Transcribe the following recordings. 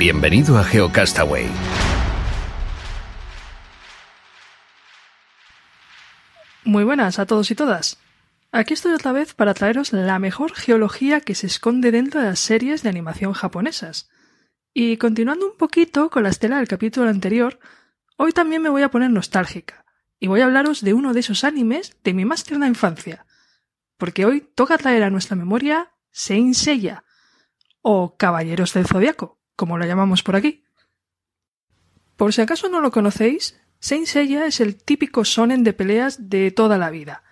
Bienvenido a GeoCastaway. Muy buenas a todos y todas. Aquí estoy otra vez para traeros la mejor geología que se esconde dentro de las series de animación japonesas. Y continuando un poquito con la estela del capítulo anterior, hoy también me voy a poner nostálgica y voy a hablaros de uno de esos animes de mi más tierna infancia. Porque hoy toca traer a nuestra memoria Saint Seiya o Caballeros del Zodiaco como lo llamamos por aquí. Por si acaso no lo conocéis, Saint Seiya es el típico sonen de peleas de toda la vida.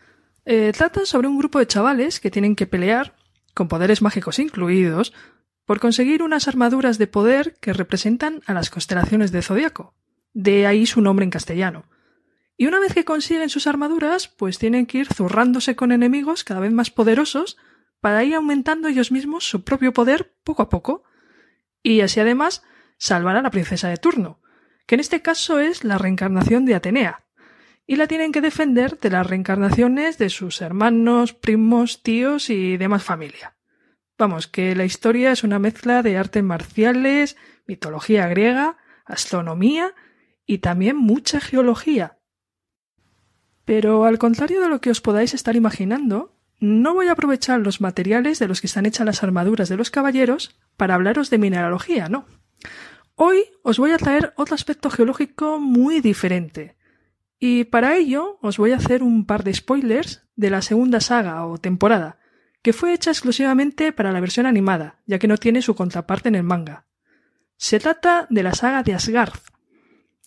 Eh, trata sobre un grupo de chavales que tienen que pelear, con poderes mágicos incluidos, por conseguir unas armaduras de poder que representan a las constelaciones de Zodíaco. De ahí su nombre en castellano. Y una vez que consiguen sus armaduras, pues tienen que ir zurrándose con enemigos cada vez más poderosos para ir aumentando ellos mismos su propio poder poco a poco, y así además salvar a la princesa de turno, que en este caso es la reencarnación de Atenea, y la tienen que defender de las reencarnaciones de sus hermanos, primos, tíos y demás familia. Vamos, que la historia es una mezcla de artes marciales, mitología griega, astronomía y también mucha geología. Pero al contrario de lo que os podáis estar imaginando, no voy a aprovechar los materiales de los que están hechas las armaduras de los caballeros para hablaros de mineralogía, no. Hoy os voy a traer otro aspecto geológico muy diferente. Y para ello os voy a hacer un par de spoilers de la segunda saga o temporada, que fue hecha exclusivamente para la versión animada, ya que no tiene su contraparte en el manga. Se trata de la saga de Asgard.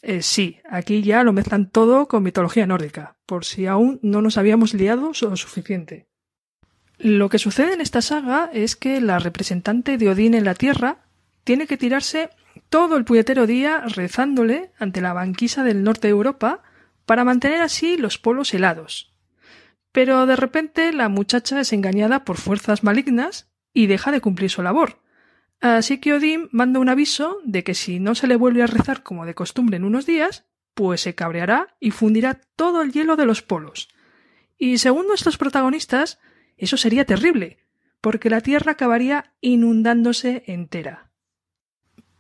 Eh, sí, aquí ya lo mezclan todo con mitología nórdica, por si aún no nos habíamos liado lo suficiente. Lo que sucede en esta saga es que la representante de Odín en la Tierra tiene que tirarse todo el puñetero día rezándole ante la banquisa del norte de Europa para mantener así los polos helados. Pero de repente la muchacha es engañada por fuerzas malignas y deja de cumplir su labor. Así que Odín manda un aviso de que si no se le vuelve a rezar como de costumbre en unos días, pues se cabreará y fundirá todo el hielo de los polos. Y según nuestros protagonistas, eso sería terrible, porque la Tierra acabaría inundándose entera.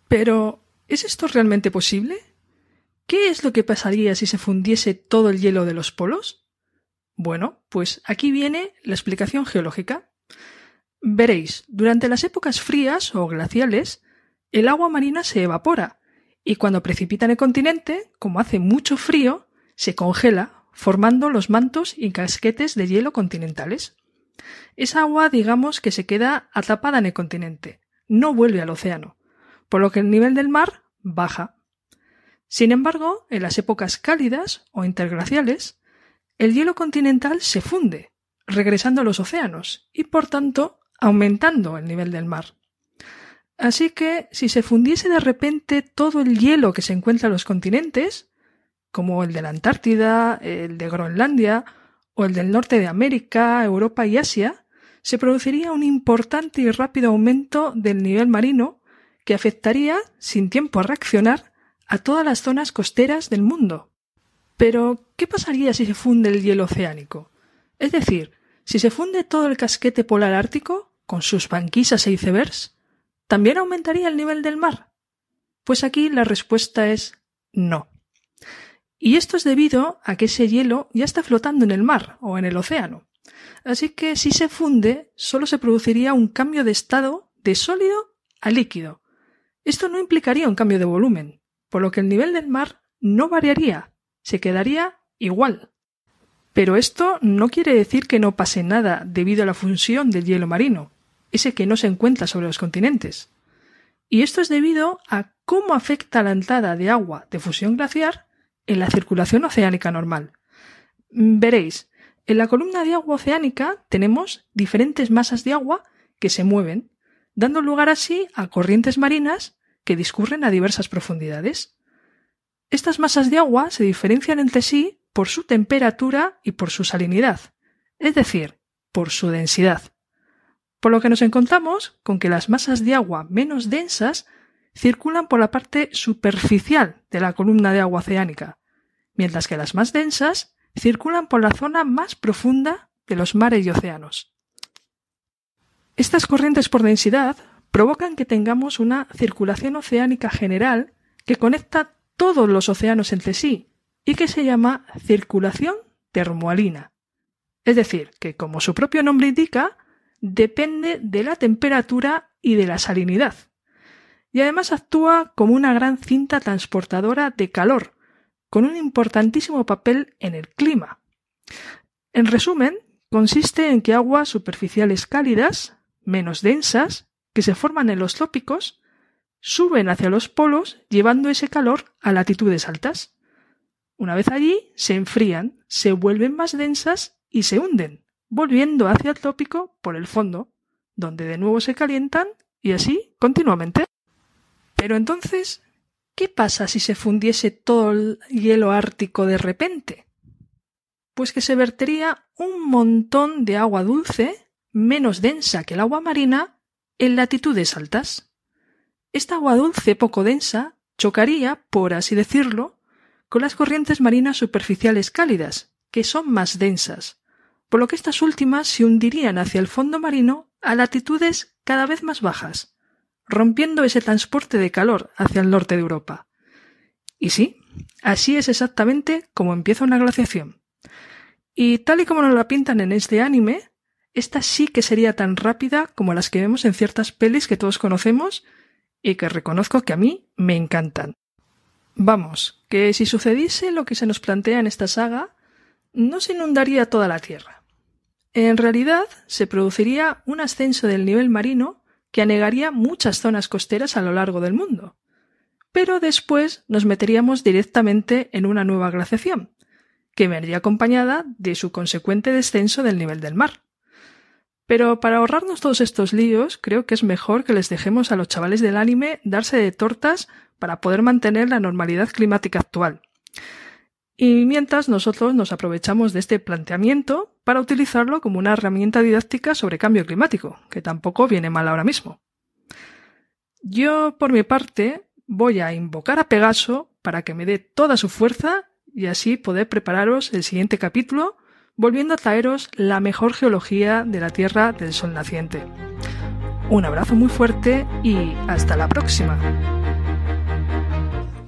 Pero, ¿es esto realmente posible? ¿Qué es lo que pasaría si se fundiese todo el hielo de los polos? Bueno, pues aquí viene la explicación geológica. Veréis, durante las épocas frías o glaciales, el agua marina se evapora, y cuando precipita en el continente, como hace mucho frío, se congela, formando los mantos y casquetes de hielo continentales. Esa agua, digamos, que se queda atrapada en el continente, no vuelve al océano, por lo que el nivel del mar baja. Sin embargo, en las épocas cálidas o interglaciales, el hielo continental se funde, regresando a los océanos y, por tanto, aumentando el nivel del mar. Así que, si se fundiese de repente todo el hielo que se encuentra en los continentes, como el de la Antártida, el de Groenlandia o el del norte de América, Europa y Asia, se produciría un importante y rápido aumento del nivel marino que afectaría, sin tiempo a reaccionar, a todas las zonas costeras del mundo. Pero, ¿qué pasaría si se funde el hielo oceánico? Es decir, si se funde todo el casquete polar ártico, con sus banquisas e icebergs, ¿también aumentaría el nivel del mar? Pues aquí la respuesta es no. Y esto es debido a que ese hielo ya está flotando en el mar o en el océano. Así que si se funde, solo se produciría un cambio de estado de sólido a líquido. Esto no implicaría un cambio de volumen, por lo que el nivel del mar no variaría, se quedaría igual. Pero esto no quiere decir que no pase nada debido a la función del hielo marino, ese que no se encuentra sobre los continentes. Y esto es debido a cómo afecta la entrada de agua de fusión glaciar en la circulación oceánica normal. Veréis, En la columna de agua oceánica tenemos diferentes masas de agua que se mueven, dando lugar así a corrientes marinas que discurren a diversas profundidades. Estas masas de agua se diferencian entre sí por su temperatura y por su salinidad, es decir, por su densidad. Por lo que nos encontramos con que las masas de agua menos densas circulan por la parte superficial de la columna de agua oceánica, mientras que las más densas circulan por la zona más profunda de los mares y océanos. Estas corrientes por densidad provocan que tengamos una circulación oceánica general que conecta todos los océanos entre sí y que se llama circulación termoalina. Es decir, que como su propio nombre indica, depende de la temperatura y de la salinidad. Y además actúa como una gran cinta transportadora de calor, con un importantísimo papel en el clima. En resumen, consiste en que aguas superficiales cálidas, menos densas, que se forman en los trópicos, suben hacia los polos llevando ese calor a latitudes altas. Una vez allí, se enfrían, se vuelven más densas y se hunden, volviendo hacia el trópico por el fondo, donde de nuevo se calientan y así continuamente. Pero entonces, ¿qué pasa si se fundiese todo el hielo ártico de repente? Pues que se vertería un montón de agua dulce, menos densa que el agua marina, en latitudes altas. Esta agua dulce poco densa chocaría, por así decirlo, con las corrientes marinas superficiales cálidas, que son más densas, por lo que estas últimas se hundirían hacia el fondo marino a latitudes cada vez más bajas, rompiendo ese transporte de calor hacia el norte de Europa. Y sí, así es exactamente como empieza una glaciación. Y tal y como nos la pintan en este anime, esta sí que sería tan rápida como las que vemos en ciertas pelis que todos conocemos y que reconozco que a mí me encantan. Vamos, que si sucediese lo que se nos plantea en esta saga, no se inundaría toda la Tierra. En realidad, se produciría un ascenso del nivel marino que anegaría muchas zonas costeras a lo largo del mundo. Pero después nos meteríamos directamente en una nueva glaciación, que vendría acompañada de su consecuente descenso del nivel del mar. Pero para ahorrarnos todos estos líos, creo que es mejor que les dejemos a los chavales del anime darse de tortas para poder mantener la normalidad climática actual. Y mientras nosotros nos aprovechamos de este planteamiento para utilizarlo como una herramienta didáctica sobre cambio climático, que tampoco viene mal ahora mismo. Yo, por mi parte, voy a invocar a Pegaso para que me dé toda su fuerza y así poder prepararos el siguiente capítulo volviendo a traeros la mejor geología de la Tierra del Sol naciente. Un abrazo muy fuerte y hasta la próxima.